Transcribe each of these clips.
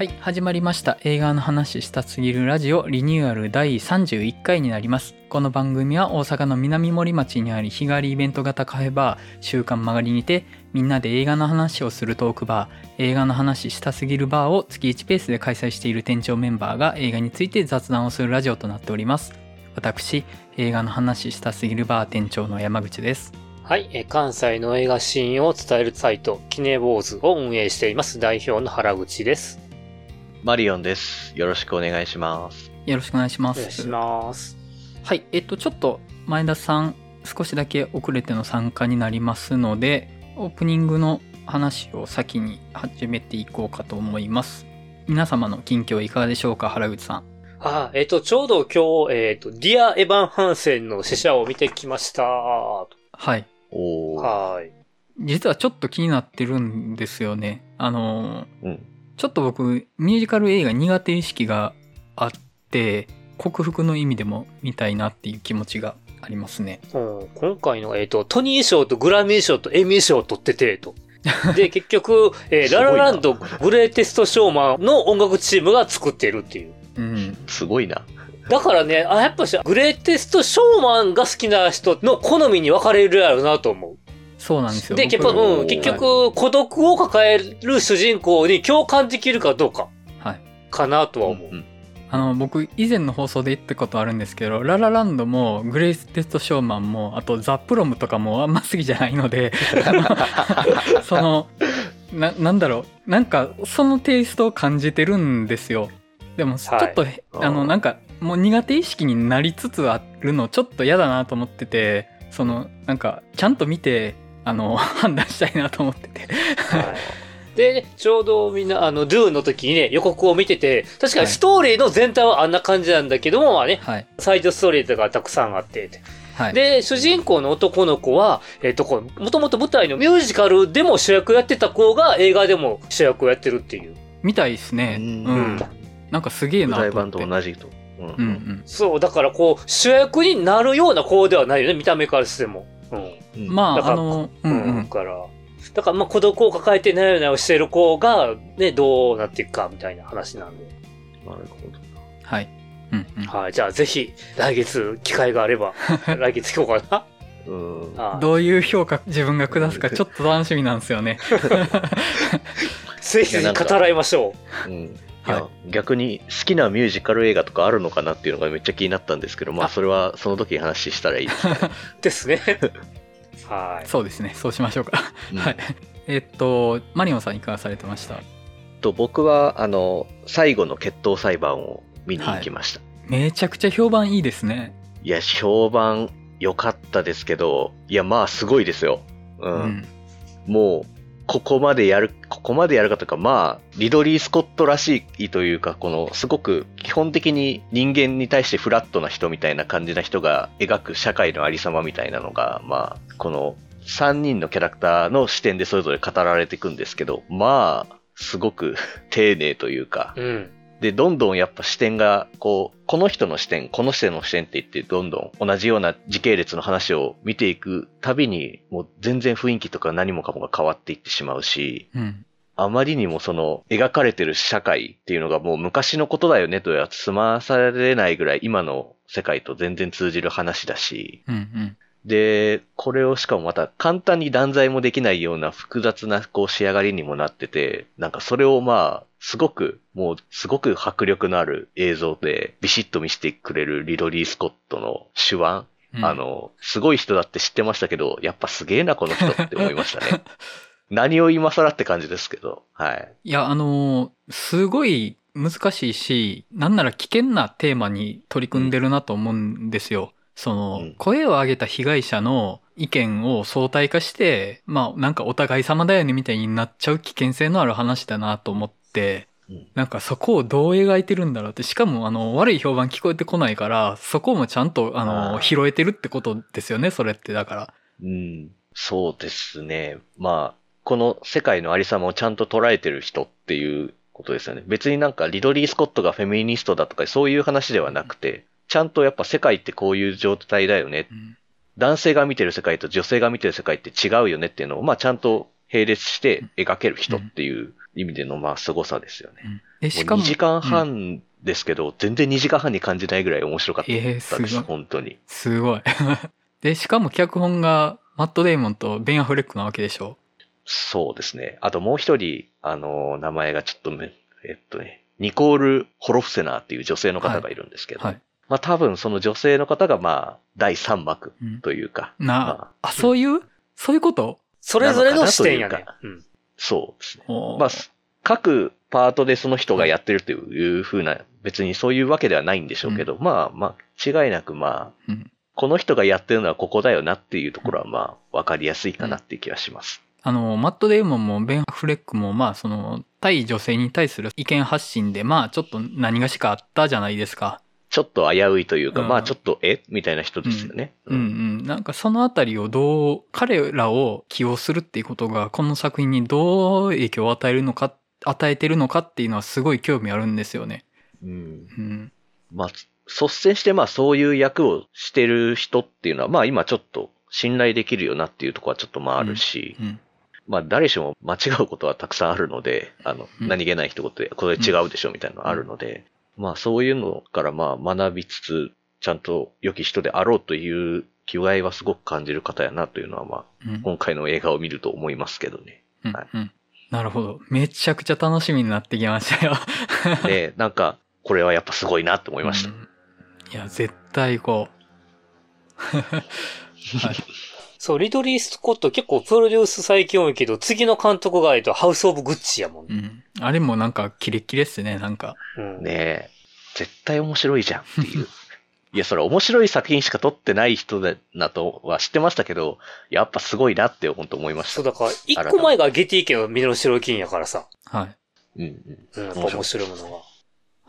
はい、始まりました。映画の話したすぎるラジオリニューアル第31回になります。この番組は大阪の南森町にあり日帰りイベント型カフェバー週刊曲がりにてみんなで映画の話をするトークバー映画の話したすぎるバーを月1ペースで開催している店長メンバーが映画について雑談をするラジオとなっております。私、映画の話したすぎるバー店長の山口です。はい、関西の映画シーンを伝えるサイト、キネボーズを運営しています代表の原口です。マリオンです。よろしくお願いします。よろしくお願いします。お願いします。はい、えっと、ちょっと前田さん、少しだけ遅れての参加になりますので、オープニングの話を先に始めていこうかと思います。皆様の近況いかがでしょうか、原口さん。あ、えっ、と、ちょうど今日、えっ、と、ディア・エヴァン・ハンセンの死者を見てきました。ははい。おー。い。実はちょっと気になってるんですよね。あのーうん。ちょっと僕、ミュージカル映画苦手意識があって、克服の意味でも見たいなっていう気持ちがありますね。うん、今回の、えっ、と、トニー賞とグラミー賞とエミー賞を取ってて、と。で、結局、えーララランドグレイテストショーマンの音楽チームが作ってるっていう。うん。すごいな。だからね、あ、やっぱし、グレイテストショーマンが好きな人の好みに分かれるやろうなと思う。そうなんですよ。で、結僕局、うん、結局、孤独を抱える主人公に共感できるかどうか、はい。かなとは思う。うんあの僕以前の放送で言ったことあるんですけどララランドもグレイステストショーマンもあとザ・プロムとかもあんま好きじゃないので そのななんだろう。なんかそのテイストを感じてるんですよ。でもちょっと、あー。あのなんかもう苦手意識になりつつあるのちょっと嫌だなと思っててそのなんかちゃんと見てあの判断したいなと思っててはい。で、ちょうどみんな、あの、ドゥの時にね、予告を見てて、確かにストーリーの全体はあんな感じなんだけども、まあね、はいサイドストーリーとかたくさんあって、はいで、主人公の男の子は、えっ、と、こうもともと舞台のミュージカルでも主役やってた子が映画でも主役をやってるっていう。みたいですねううんん、うんなんかすげえなと思って版と同じと。うんうんうんそう、だからこう、主役になるような子ではないよね、見た目からしても。うん。うんまあ、だからあの、うんうん。だから、だからまあ孤独を抱えてなよなよしてる子が、ね、どうなっていくかみたいな話なんで。なるほど。はい。うんうん。はい。じゃあぜひ、来月、機会があれば、来月聞こうかうん。な。はいどういう評価自分が下すかちょっと楽しみなんですよね。ぜ ひぜひ語らいましょうん。いはいや、逆に好きなミュージカル映画とかあるのかなっていうのがめっちゃ気になったんですけど、まああそれはその時に話したらいいです。ですね。はい。そうですね。そうしましょうか。うんはい。えっと、マリオンさんいかがされてましたと僕は、あの、最後の決闘裁判を見に行きました。めちゃくちゃ評判いいですね。い、や、評判良かったですけど、いや、まあすごいですよ。う。うんん。もう、ここまでやる、ここまでやるかとか、まあ、リドリー・スコットらしいというか、この、すごく基本的に人間に対してフラットな人みたいな感じな人が描く社会のありさまみたいなのが、まあ、この3人のキャラクターの視点でそれぞれ語られていくんですけど、まあ、すごく 丁寧というか、うん。で、どんどんやっぱ視点が、こう、この人の視点、この人の視点って言って、どんどん同じような時系列の話を見ていくたびに、もう全然雰囲気とか何もかもが変わっていってしまうし、うん。あまりにもその、描かれてる社会っていうのがもう昔のことだよねとは済まされないぐらい今の世界と全然通じる話だし、うんうん。で、これをしかもまた簡単に断罪もできないような複雑なこう仕上がりにもなってて、なんかそれをまあ、すごく、もうすごく迫力のある映像でビシッと見せてくれるリドリー・スコットの手腕、うんあ、の、すごい人だって知ってましたけど、やっぱすげえなこの人って思いましたね。何を今更って感じですけど、はい。いや、あのーすごい難しいし、なんなら危険なテーマに取り組んでるなと思うんですよ。その、うん声を上げた被害者の意見を相対化して、まあなんかお互い様だよねみたいになっちゃう危険性のある話だなと思って、うんなんかそこをどう描いてるんだろうって、しかもあの悪い評判聞こえてこないから、そこもちゃんとあの拾えてるってことですよね、それってだから。うん、そうですね。まあ、この世界のありさまをちゃんと捉えてる人っていうことですよね。別になんかリドリー・スコットがフェミニストだとかそういう話ではなくて、ちゃんとやっぱ世界ってこういう状態だよね。うん男性が見てる世界と女性が見てる世界って違うよねっていうのを、まあちゃんと並列して描ける人っていう意味でのまあ凄さですよね。うん2しかも、時間うん半ですけど、全然2時間半に感じないぐらい面白かったえー、です。本当に。すごい。で、しかも脚本がマット・デイモンとベン・アフレックなわけでしょ？そうですね。あともう一人、あの、名前がちょっとめ、えっとね、ニコール・ホロフセナーっていう女性の方がいるんですけど、はい。まあ多分その女性の方がまあ第3幕うん。というか、なまあ、そういう、そういうこと？それぞれの視点やね。うん。そうですね。まあ、各パートでその人がやってるというふうな、別にそういうわけではないんでしょうけど、まあまあ、違いなくまあ、うん。この人がやってるのはここだよなっていうところはまあ、わかりやすいかなっていう気はします。あの、マット・デイモンもベン・アフレックも、まあ、その、対女性に対する意見発信で、まあ、ちょっと何がしかあったじゃないですか。ちょっと危ういというか、うんまあちょっと、え？みたいな人ですよね。うんうん。なんかそのあたりをどう、彼らを起用するっていうことが、この作品にどう影響を与えるのか、与えてるのかっていうのはすごい興味あるんですよね。うんうん。まあ、率先してまあそういう役をしてる人っていうのは、まあ今ちょっと信頼できるよなっていうところはちょっとまああるし、うん。まあ誰しも間違うことはたくさんあるので、あの、うん何気ない一言で、これ違うでしょみたいなのあるので、まあそういうのからまあ学びつつ、ちゃんと良き人であろうという気概はすごく感じる方やなというのはまあうん。今回の映画を見ると思いますけどね。うんはいうん。なるほど。めちゃくちゃ楽しみになってきましたよ。で、なんか、これはやっぱすごいなって思いました。うんいや、絶対こう。はい。そう、リドリー・スコット結構プロデュース最近多いけど、次の監督がえとハウス・オブ・グッチやもんね。うん。あれもなんかキレッキレっすね、なんか。うん。ねえ、絶対面白いじゃんっていう。いや、それ面白い作品しか撮ってない人だなとは知ってましたけど、やっぱすごいなって本当思いましそう、た。だから、一個前がゲティ家のミノシロキンやからさ。はい。うんうん。うん、やっぱ面白いものが。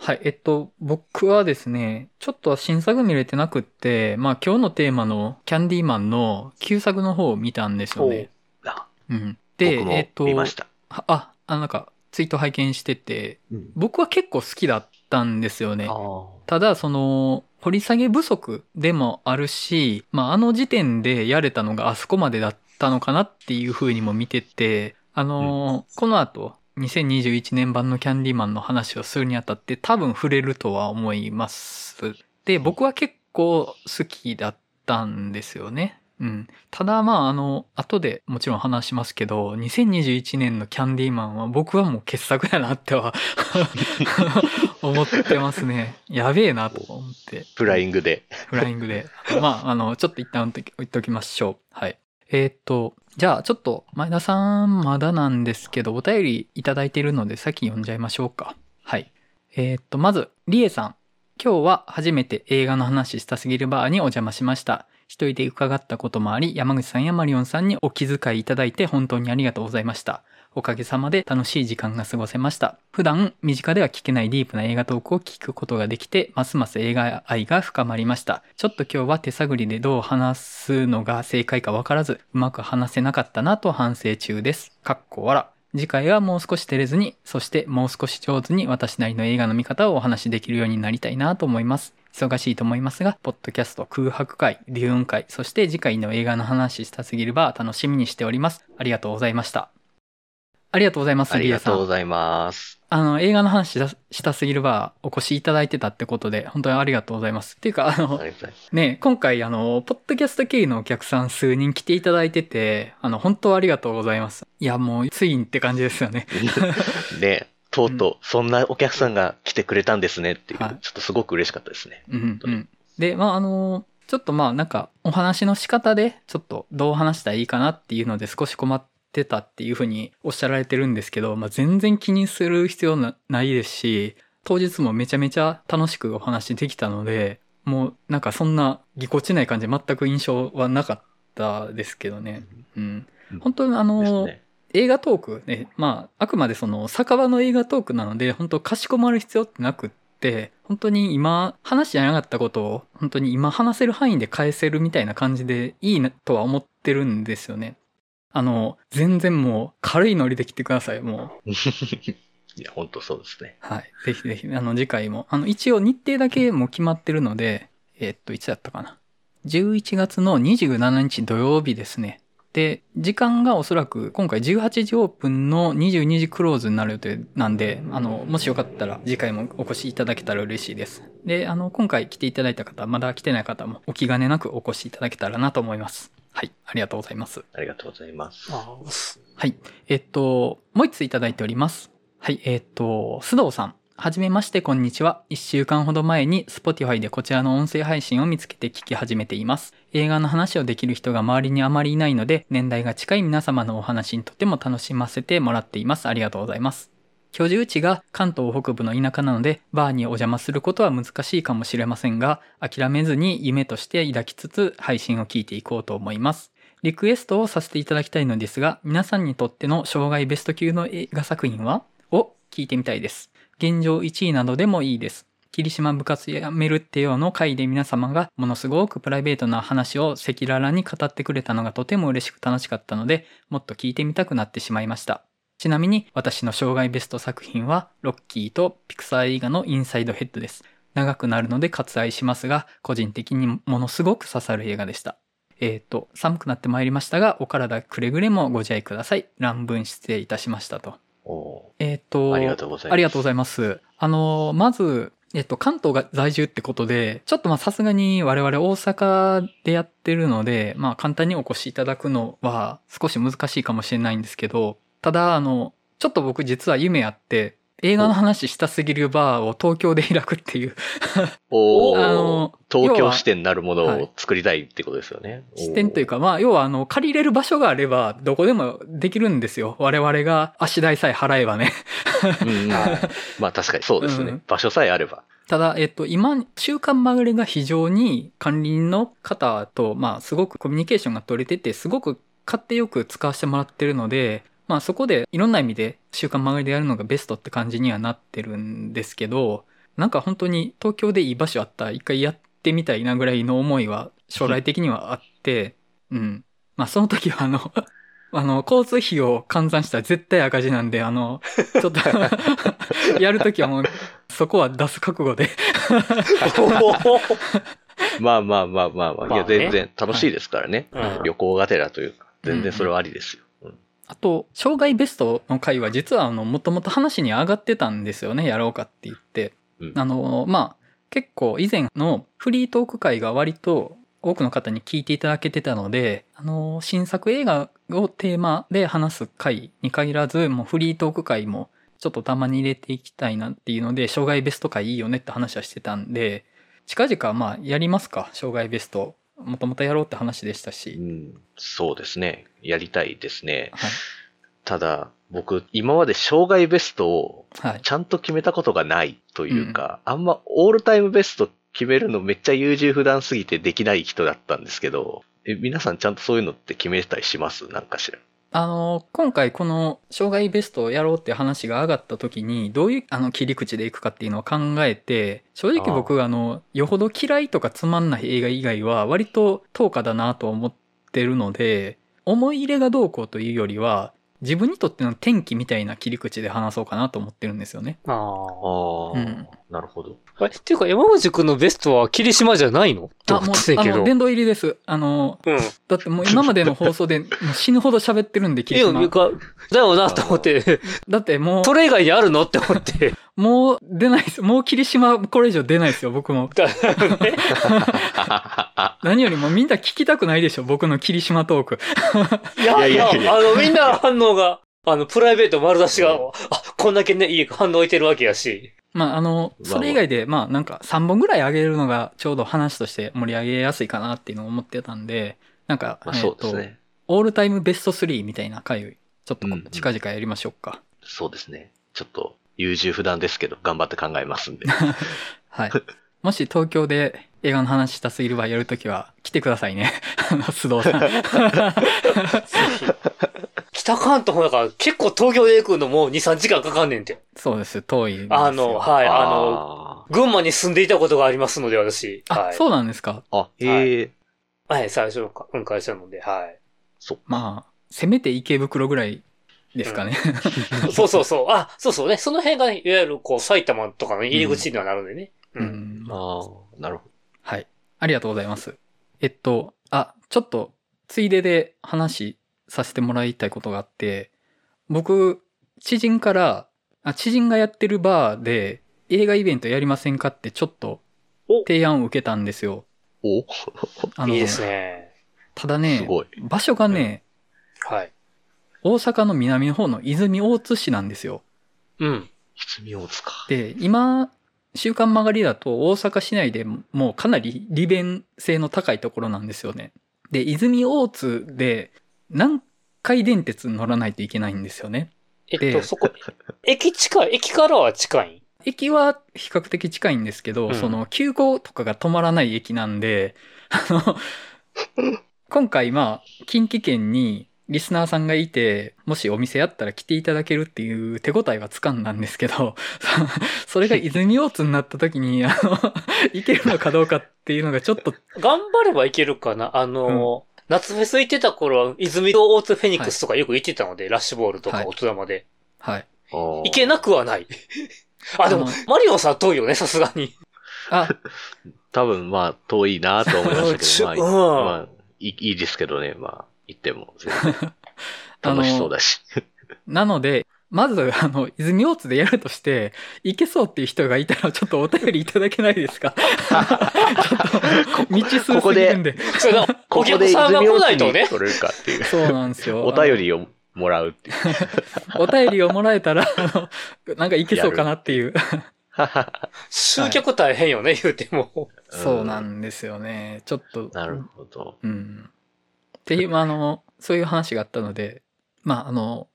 はい。えっと、僕はですね、ちょっと新作見れてなくって、まあ今日のテーマのキャンディーマンの旧作の方を見たんですよね。あうん。で、えっと、見ました。はあ、あのなんか、ツイート拝見してて、うん僕は結構好きだったんですよね。あただ、その、掘り下げ不足でもあるし、まあ、あの時点でやれたのがあそこまでだったのかなっていう風にも見てて、あのーこの後、2021年版のキャンディーマンの話をするにあたって多分触れるとは思います。で、僕は結構好きだったんですよね。うん。ただまああの、後でもちろん話しますけど、2021年のキャンディーマンは僕はもう傑作やなっては 思ってますね。やべえなと思って。フライングで。フライングで。まあ、あの、ちょっと一旦置いとき置いときましょう。はい。えーっと、じゃあちょっと前田さんまだなんですけど、お便りいただいているので先読んじゃいましょうか。はい。えーっと、まず、りえさん。今日は初めて映画の話したすぎるバーにお邪魔しました。一人で伺ったこともあり、山口さんやマリオンさんにお気遣いいただいて本当にありがとうございました。おかげさまで楽しい時間が過ごせました。普段、身近では聞けないディープな映画トークを聞くことができて、ますます映画愛が深まりました。ちょっと今日は手探りでどう話すのが正解かわからず、うまく話せなかったなと反省中です。かっこわら。次回はもう少し照れずに、そしてもう少し上手に私なりの映画の見方をお話しできるようになりたいなと思います。忙しいと思いますが、ポッドキャスト空白会、デューン会、そして次回の映画の話したすぎるバー楽しみにしております。ありがとうございました。ありがとうございます、ありが。とうんございます。あの、映画の話したしたすぎるバーお越しいただいてたってことで、本当にありがとうございます。っていうか、あのあ。ね、今回あの、ポッドキャスト経由のお客さん数人来ていただいてて、あの、本当ありがとうございます。いや、もう、ついにって感じですよね。ねとうとう、そんなお客さんが来てくれたんですねっていう、はいちょっとすごく嬉しかったですね。うん、うん。で、まあ、あの、ちょっとまあ、なんか、お話の仕方で、ちょっとどう話したらいいかなっていうので少し困ってたっていうふうにおっしゃられてるんですけど、まあ、全然気にする必要なないですし、当日もめちゃめちゃ楽しくお話できたので、もうなんかそんなぎこちない感じで全く印象はなかったですけどね。うん。本当にあの、ね。映画トークね、まあ、あくまでその酒場の映画トークなので、本当かしこまる必要ってなくって、本当に今話しじゃなかったことを、本当に今話せる範囲で返せるみたいな感じでいいなとは思ってるんですよね。あの、全然もう軽いノリで来てください、もう。いや、本当そうですね。はい。ぜひぜひ、あの、次回も。あの、一応日程だけもう決まってるので、えーっと、いつやったかな。11月の27日土曜日ですね。で、時間がおそらく今回18時オープンの22時クローズになる予定なんで、あの、もしよかったら次回もお越しいただけたら嬉しいです。で、あの、今回来ていただいた方、まだ来てない方もお気兼ねなくお越しいただけたらなと思います。はい、ありがとうございます。ありがとうございます。あはい。えっと、もう一ついただいております。はい。えっと、須藤さん。はじめまして、こんにちは。一週間ほど前に Spotify でこちらの音声配信を見つけて聞き始めています。映画の話をできる人が周りにあまりいないので、年代が近い皆様のお話にとても楽しませてもらっています。ありがとうございます。居住地が関東北部の田舎なので、バーにお邪魔することは難しいかもしれませんが、諦めずに夢として抱きつつ配信を聞いていこうと思います。リクエストをさせていただきたいのですが、皆さんにとっての障害ベスト級の映画作品は？を聞いてみたいです。現状1位などでもいいです。霧島部活やめるってようの回で皆様がものすごくプライベートな話を赤裸々に語ってくれたのがとても嬉しく楽しかったので、もっと聞いてみたくなってしまいました。ちなみに私の障害ベスト作品はロッキーとピクサー映画のインサイドヘッドです。長くなるので割愛しますが、個人的にものすごく刺さる映画でした。えっ、と、寒くなってまいりましたが、お体くれぐれもご自愛ください。乱文失礼いたしましたと。おえっ、と、ーありがとうございます。ありがとうございます。あの、まず、えっと、関東が在住ってことで、ちょっとまあさすがに我々大阪でやってるので、まあ簡単にお越しいただくのは少し難しいかもしれないんですけど、ただ、あの、ちょっと僕実は夢あって、映画の話したすぎるバーを東京で開くっていうおー あの東京支店になるものはいを作りたいってことですよね。視点というか、まあ、要は、あの、借りれる場所があれば、どこでもできるんですよ。我々が足代さえ払えばね。うんうん まあ確かにそうですね。うん場所さえあれば。ただ、えっと、今、週刊まぐれが非常に管理人の方と、まあ、すごくコミュニケーションが取れてて、すごく勝手よく使わせてもらってるので、まあ、そこでいろんな意味で週刊まぐれでやるのがベストって感じにはなってるんですけど、なんか本当に東京でいい場所あったら一回やってみたいなぐらいの思いは将来的にはあって、うん。まあ、その時はあの、あの、交通費を換算したら絶対赤字なんで、あの、ちょっと、やるときはもう、そこは出す覚悟で。まあまあまあまあまあ。いや、まあね全然楽しいですからね。うん旅行がてらというか、全然それはありですよ。うんあと、障害ベストの回は実はあの、もともと話に上がってたんですよね、やろうかって言って。うんあの、まあ、結構以前のフリートーク会が割と多くの方に聞いていただけてたので、あの、新作映画をテーマで話す回に限らず、もうフリートーク会もちょっとたまに入れていきたいなっていうので、障害ベスト回いいよねって話はしてたんで、近々まあやりますか、障害ベスト。もともとやろうって話でしたうし。んそうですね。やりたいですね。はい。ただ、僕、今まで障害ベストをはい。ちゃんと決めたことがないというか、あんまオールタイムベスト決めるのめっちゃ優柔不断すぎてできない人だったんですけど、え皆さんちゃんとそういうのって決めたりします？なんかしら。あの、今回この障害ベストをやろうって話が上がった時に、どういうあの切り口でいくかっていうのを考えて、正直僕あの、よほど嫌いとかつまんない映画以外は割と等価だなと思ってるので、思い入れがどうこうというよりは、自分にとっての転機みたいな切り口で話そうかなと思ってるんですよね。ああ。ああ、うんなるほど。え、っていうか山口くんのベストは霧島じゃないの？あ、思もう。あの、殿堂入りです。あの、うん。だってもう今までの放送で もう死ぬほど喋ってるんで、いや、霧島かだよなと思って、だってもう、それ以外にあるの？って思って。もう出ないです。もう霧島これ以上出ないですよ、僕も。何よりもみんな聞きたくないでしょ、僕の霧島トーク。いやいやいやいやいやあの、みんな反応が、あの、プライベート丸出しが、あ、こんだけね、いい反応置いてるわけやし。まあ、あの、それ以外で、まあ、なんか3本ぐらい上げるのがちょうど話として盛り上げやすいかなっていうのを思ってたんで、なんか、まあえっと、そうですね。オールタイムベスト3みたいな回を、ちょっとうんうん近々やりましょうか。そうですね。ちょっと優柔不断ですけど、頑張って考えますんで。はい。もし東京で映画の話したすぎる場合やるときは来てくださいね。須藤さん。北関東もだから結構東京で行くのも2、3時間かかんねんて。そうです、遠いんですよ。あの、はい、あの、あ群馬に住んでいたことがありますので、私。あ、はい。そうなんですか？ーあ、へえ、はい、最初のか、うん、会社なので、はい。そっか。まあ、せめて池袋ぐらいですかね。そうそうそう。あ、そうそうね。その辺がね、いわゆるこう、埼玉とかの入り口にはなるんでね。う。うんん。ああ、なるほはい。ありがとうございます。えっと、あ、ちょっと、ついでで話させてもらいたいことがあって、僕、知人から、あ知人がやってるバーで映画イベントやりませんかってちょっとお提案を受けたんですよ。おあいいですね。ただね。場所がね、はい。大阪の南の方の泉大津市なんですよ。うん。泉大津か。で、今、週刊曲がりだと大阪市内でもうかなり利便性の高いところなんですよね。で、泉大津で南海電鉄乗らないといけないんですよね。えっでと、そこ、駅近い、駅からは近い？駅は比較的近いんですけど、うん。その急行とかが止まらない駅なんで、あの、今回まあ、近畿圏にリスナーさんがいて、もしお店やったら来ていただけるっていう手応えは掴んだんですけど、それが泉大津になった時に、あの、行けるのかどうかっていうのがちょっと、頑張ればいけるかな。あの、夏フェス行ってた頃は、泉と大津フェニックスとかよく行ってたので、ラッシュボールとはいか大人まで。はい。行行けなくはない。あ、でもマリオンさん遠いよね、さすがに。あ、多分まあ遠いなと思いましたけど、まあ、うんまあいいいいですけどね、まあ行っても楽しそうだし。なので、まず、あの、泉大津でやるとして、行けそうっていう人がいたら、ちょっとお便りいただけないですか？ちょっと、未知数すぎるんで。それなこおこで泉客さんが来ないとね。に取れるかっていう。そうなんですよ。お便りをもらうっていう。お便りをもらえたら、あの、なんかいけそうかなっていう。集客大変よね、言うても。そうなんですよね。ちょっと。なるほど。うん。っていう、まああの、そういう話があったので、まあ、あの、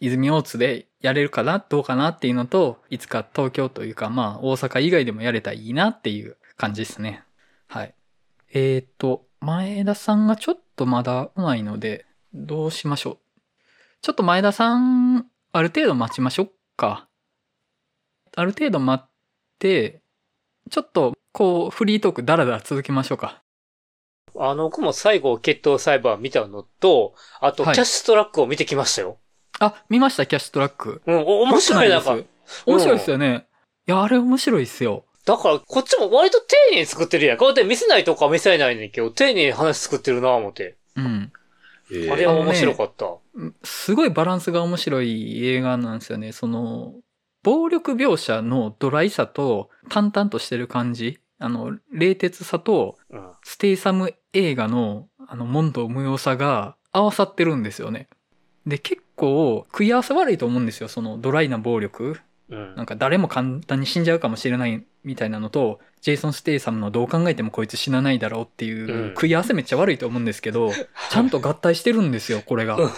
泉大津でやれるかな、どうかなっていうのと、いつか東京というか、まあ、大阪以外でもやれたらいいなっていう感じですね。はい。えっ、と、前田さんがちょっとまだ来ないので、どうしましょう。ちょっと前田さん、ある程度待ちましょうか。ある程度待って、ちょっと、こう、フリートークダラダラ続けましょうか。あの、僕も最後、決闘裁判見たのと、あと、キはいャッシュトラックを見てきましたよ。あ、見ました、キャッシュトラック。うん、お面白い、なんか。面白いですよね。いや、あれ面白いっすよ。だから、こっちも割と丁寧に作ってるやん。こうやって見せないとこは見せないねんけど、丁寧に話作ってるなぁ思って。うん。えーあれは面白かった。すごいバランスが面白い映画なんですよね。その、暴力描写のドライさと淡々としてる感じ。あの、冷徹さとうん。ステイサム映画のあの問答無用さが合わさってるんですよね。で、結構食い合わせ悪いと思うんですよ。そのドライな暴力。うんなんか誰も簡単に死んじゃうかもしれないみたいなのと、ジェイソン・ステイサムのどう考えてもこいつ死なないだろうっていう、うん食い合わせめっちゃ悪いと思うんですけど、ちゃんと合体してるんですよ、これが。う ん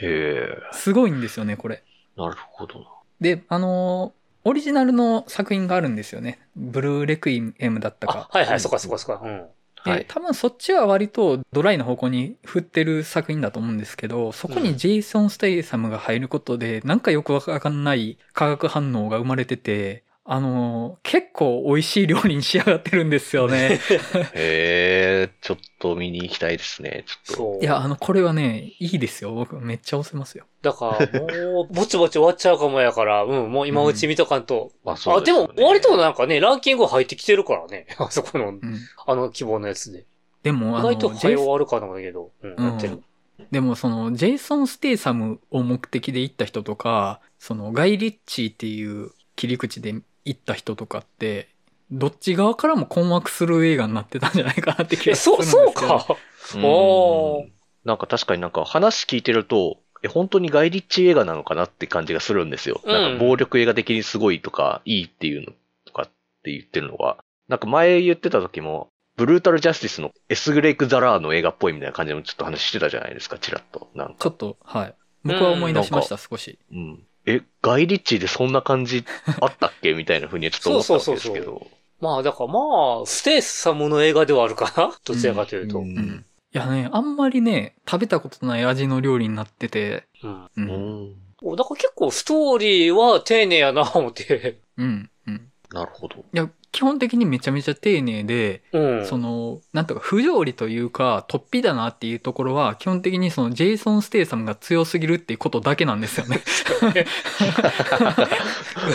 へすごいんですよね、これ。ーなるほどな。で、あのーオリジナルの作品があるんですよね。ブルーレクイエムだったかあ。、はいはい、そっかそっかそっか。うん。で、はい。多分そっちは割とドライな方向に振ってる作品だと思うんですけど、そこにジェイソン・ステイサムが入ることで、なんかよくわかんない化学反応が生まれてて、あのー結構美味しい料理に仕上がってるんですよね。へえ、ちょっと見に行きたいですね。ちょっと。そう。いや、あの、これはね、いいですよ。僕めっちゃ押せますよ。だから、もう、ぼちぼち終わっちゃうかもやから、うん、もう今うち見とかんと。まあそうあ、ですよねも、割となんかね、ランキング入ってきてるからね。あそこの、うん。あの規模のやつで。でも、あの、意外と早終わるかなんだけど、うん、うんやってる。でもその、ジェイソン・ステイサムを目的で行った人とか、その、ガイ・リッチーっていう切り口で行った人とかって、どっち側からも困惑する映画になってたんじゃないかなって気え、がするんそう、ですけど。そうか？うんおーなんか確かになんか話聞いてると、え、本当にガイリッチ映画なのかなって感じがするんですよ。うんなんか暴力映画的にすごいとか、いいっていうのとかって言ってるのが、なんか前言ってた時も、ブルータルジャスティスのエスグレイク・ザラーの映画っぽいみたいな感じのちょっと話してたじゃないですか、チラッと。なんか。ちょっと、はい。僕は思い出しました、少し。うん。え、ガイリッチでそんな感じあったっけ？みたいな風にはちょっと思ったわけですけそうど。まあ、だからまあ、ステイサムの映画ではあるかな？どちらかというと。ううん。うん。いやね、あんまりね、食べたことない味の料理になってて、う。うんん。だから結構ストーリーは丁寧やな、思って。うん。うん。なるほど。いや、基本的にめちゃめちゃ丁寧で、うん。その、なんとか不条理というか、突飛だなっていうところは、基本的にそのジェイソン・ステイサムが強すぎるっていうことだけなんですよね。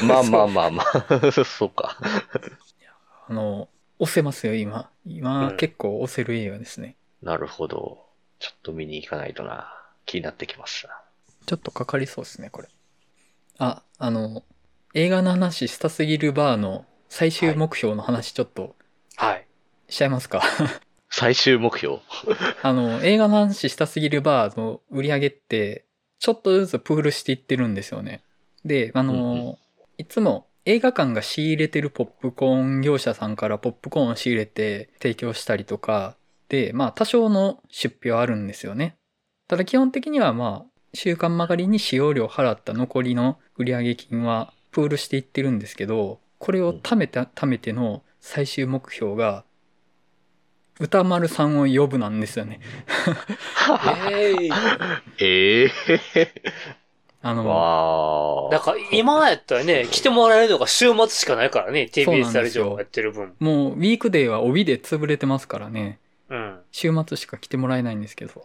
まあまあまあまあ。そうか。あの、押せますよ、今。今、うん結構押せる映画ですね。なるほど。ちょっと見に行かないとな。気になってきます。ちょっとかかりそうですね、これ。あ、あの、映画の話したすぎるバーの最終目標の話ちょっとはい。しちゃいますか？最終目標。あの、映画の話したすぎるバーの売り上げって、ちょっとずつプールしていってるんですよね。で、あの、うんういつも映画館が仕入れてるポップコーン業者さんからポップコーンを仕入れて提供したりとか、で、まあ多少の出費はあるんですよね。ただ基本的にはまあ、週刊曲がりに使用料払った残りの売上金はプールしていってるんですけど、これを貯めた、貯めての最終目標が、歌丸さんを呼ぶなんですよね。ええええあの、わだから今やったらね、来てもらえるのが週末しかないからね、そうな TBS んですよラジオがやってる分。もうウィークデーは帯で潰れてますからね。うん。週末しか来てもらえないんですけど。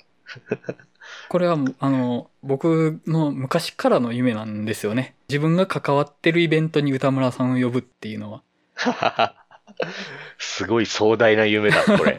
これはあの、僕の昔からの夢なんですよね。自分が関わってるイベントに歌村さんを呼ぶっていうのは。すごい壮大な夢だ、これ。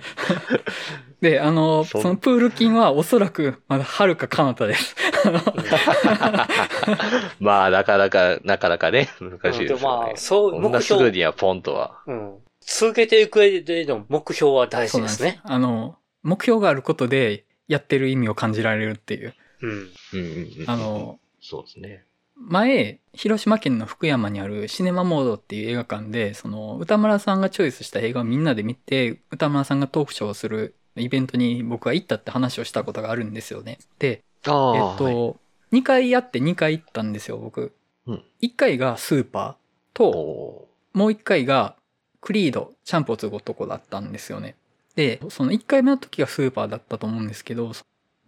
で、あの、そのプール金はおそらくまだ遥か彼方です。まあ、なかなか、なかなかね、難しいですよねでまあ、。そう、こんな目標、すぐにはポンとは。うん。続けていく上での目標は大そうなんですね。あの、目標があることでやってる意味を感じられるっていう。うん。うんうんうんあの、そうですね。前、広島県の福山にあるシネマモードっていう映画館で、その、歌村さんがチョイスした映画をみんなで見て、歌村さんがトークショーをするイベントに僕は行ったって話をしたことがあるんですよね。で、えっと、はい2回やって2回行ったんですよ、僕。うん1回がスーパーと、おもう1回がクリード、シャンプーを継ぐ男だったんですよね。で、その1回目の時がスーパーだったと思うんですけど、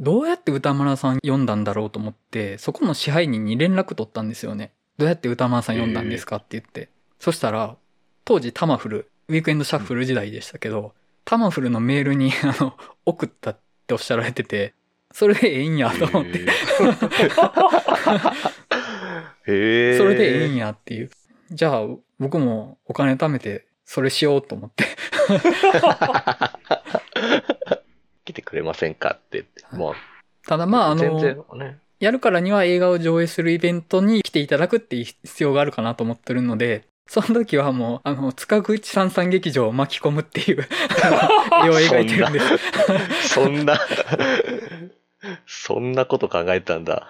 どうやって歌村さん読んだんだろうと思って、そこの支配人に連絡取ったんですよね。どうやって歌村さん読んだんですかって言って。そしたら、当時タマフル、ウィークエンドシャッフル時代でしたけど、タマフルのメールに、あの、送ったっておっしゃられてて、それでええんやと思って、へえ。それでええんやっていう。じゃあ、僕もお金貯めて、それしようと思って。来てくれませんかって。まただまあ、あ、あ全然の、ね。やるからには映画を上映するイベントに来ていただくっていう必要があるかなと思ってるので、その時はもう、あの、塚口三三劇場を巻き込むっていう絵を描いてるんです。そんな、そんなこと考えたんだ。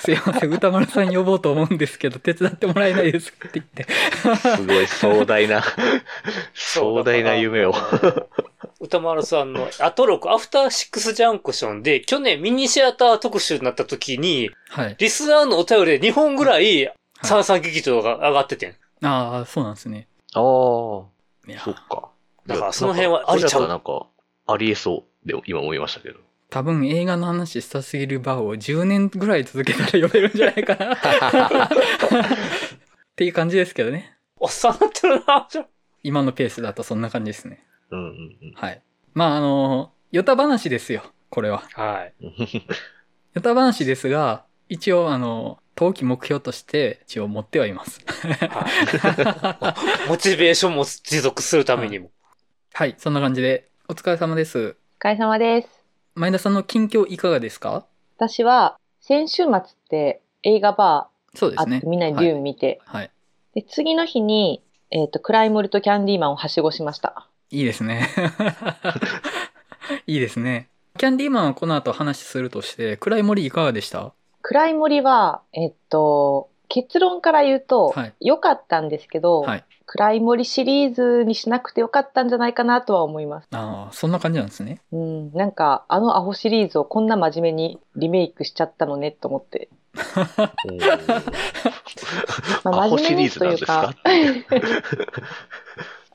すいません、歌丸さん呼ぼうと思うんですけど、手伝ってもらえないですかって言って。すごい壮大な、壮大な夢を。歌丸さんのアトロク、アフターシックスジャンクションで、去年ミニシアター特集になった時に、はい。リスナーのお便りで2本ぐらい、三三劇場が上がっててん。ああ、そうなんですね。ああ、そっか。だからその辺はありちゃう？なんか、ありえそう。でも今思いましたけど。多分映画の話したすぎるバーを10年ぐらい続けたら呼べるんじゃないかな。っていう感じですけどね。おっさんなってるな。今のペースだとそんな感じですね。うんうんはい。まあ、あの、ヨタ話ですよ。これは。はい。うん。ヨタ話ですが、一応、あの、冬季目標として一応持ってはいます。モチベーションも持続するためにも。はい、そんな感じで、お疲れ様です。お疲れ様です。前田さんの近況いかがですか？私は先週末って映画バそうですねーあって。みんなでデューン見て、はい。で次の日に、えっ、と、クライモリとキャンディーマンをはしごしました。いいですね。いいですね。キャンディーマンはこの後話するとして、暗い森いかがでした？クライモリは、えっと、結論から言うとはい、良、かったんですけど、はい。クライモリシリーズにしなくてよかったんじゃないかなとは思います。ああ、そんな感じなんですね。うん、なんか、あのアホシリーズをこんな真面目にリメイクしちゃったのねと思って。まあアホシリーズなんですか？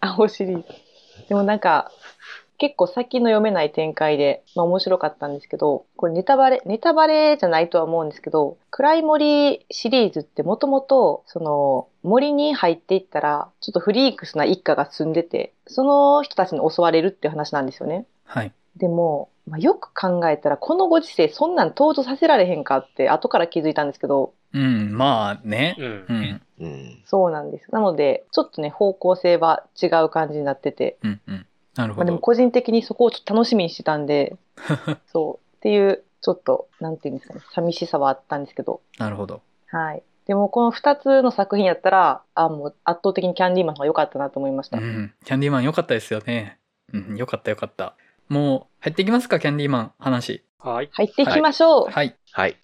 アホシリーズ。でもなんか、結構先の読めない展開で、まあ面白かったんですけど、これネタバレ、ネタバレじゃないとは思うんですけど、暗い森シリーズってもともと、その森に入っていったら、ちょっとフリークスな一家が住んでて、その人たちに襲われるっていう話なんですよね。はい。でも、まあ、よく考えたら、このご時世そんなん登場させられへんかって後から気づいたんですけど、うん、まあね。うんう。ん。うん。そうなんです。なので、ちょっとね、方向性は違う感じになってて、うん、うん。なるまあ、でもほど。個人的にそこをちょっと楽しみにしてたんで、そう。っていうちょっと、なんていうんですかね、寂しさはあったんですけど、なるほど。はい。でもこの2つの作品やったら、あ、もう圧倒的にキャンディーマンの方が良かったなと思いました。うん。キャンディーマン良かったですよね。うん、良かった良かった。もう、入っていきますか、キャンディーマン話。はい。入っていきましょう。はい。はい。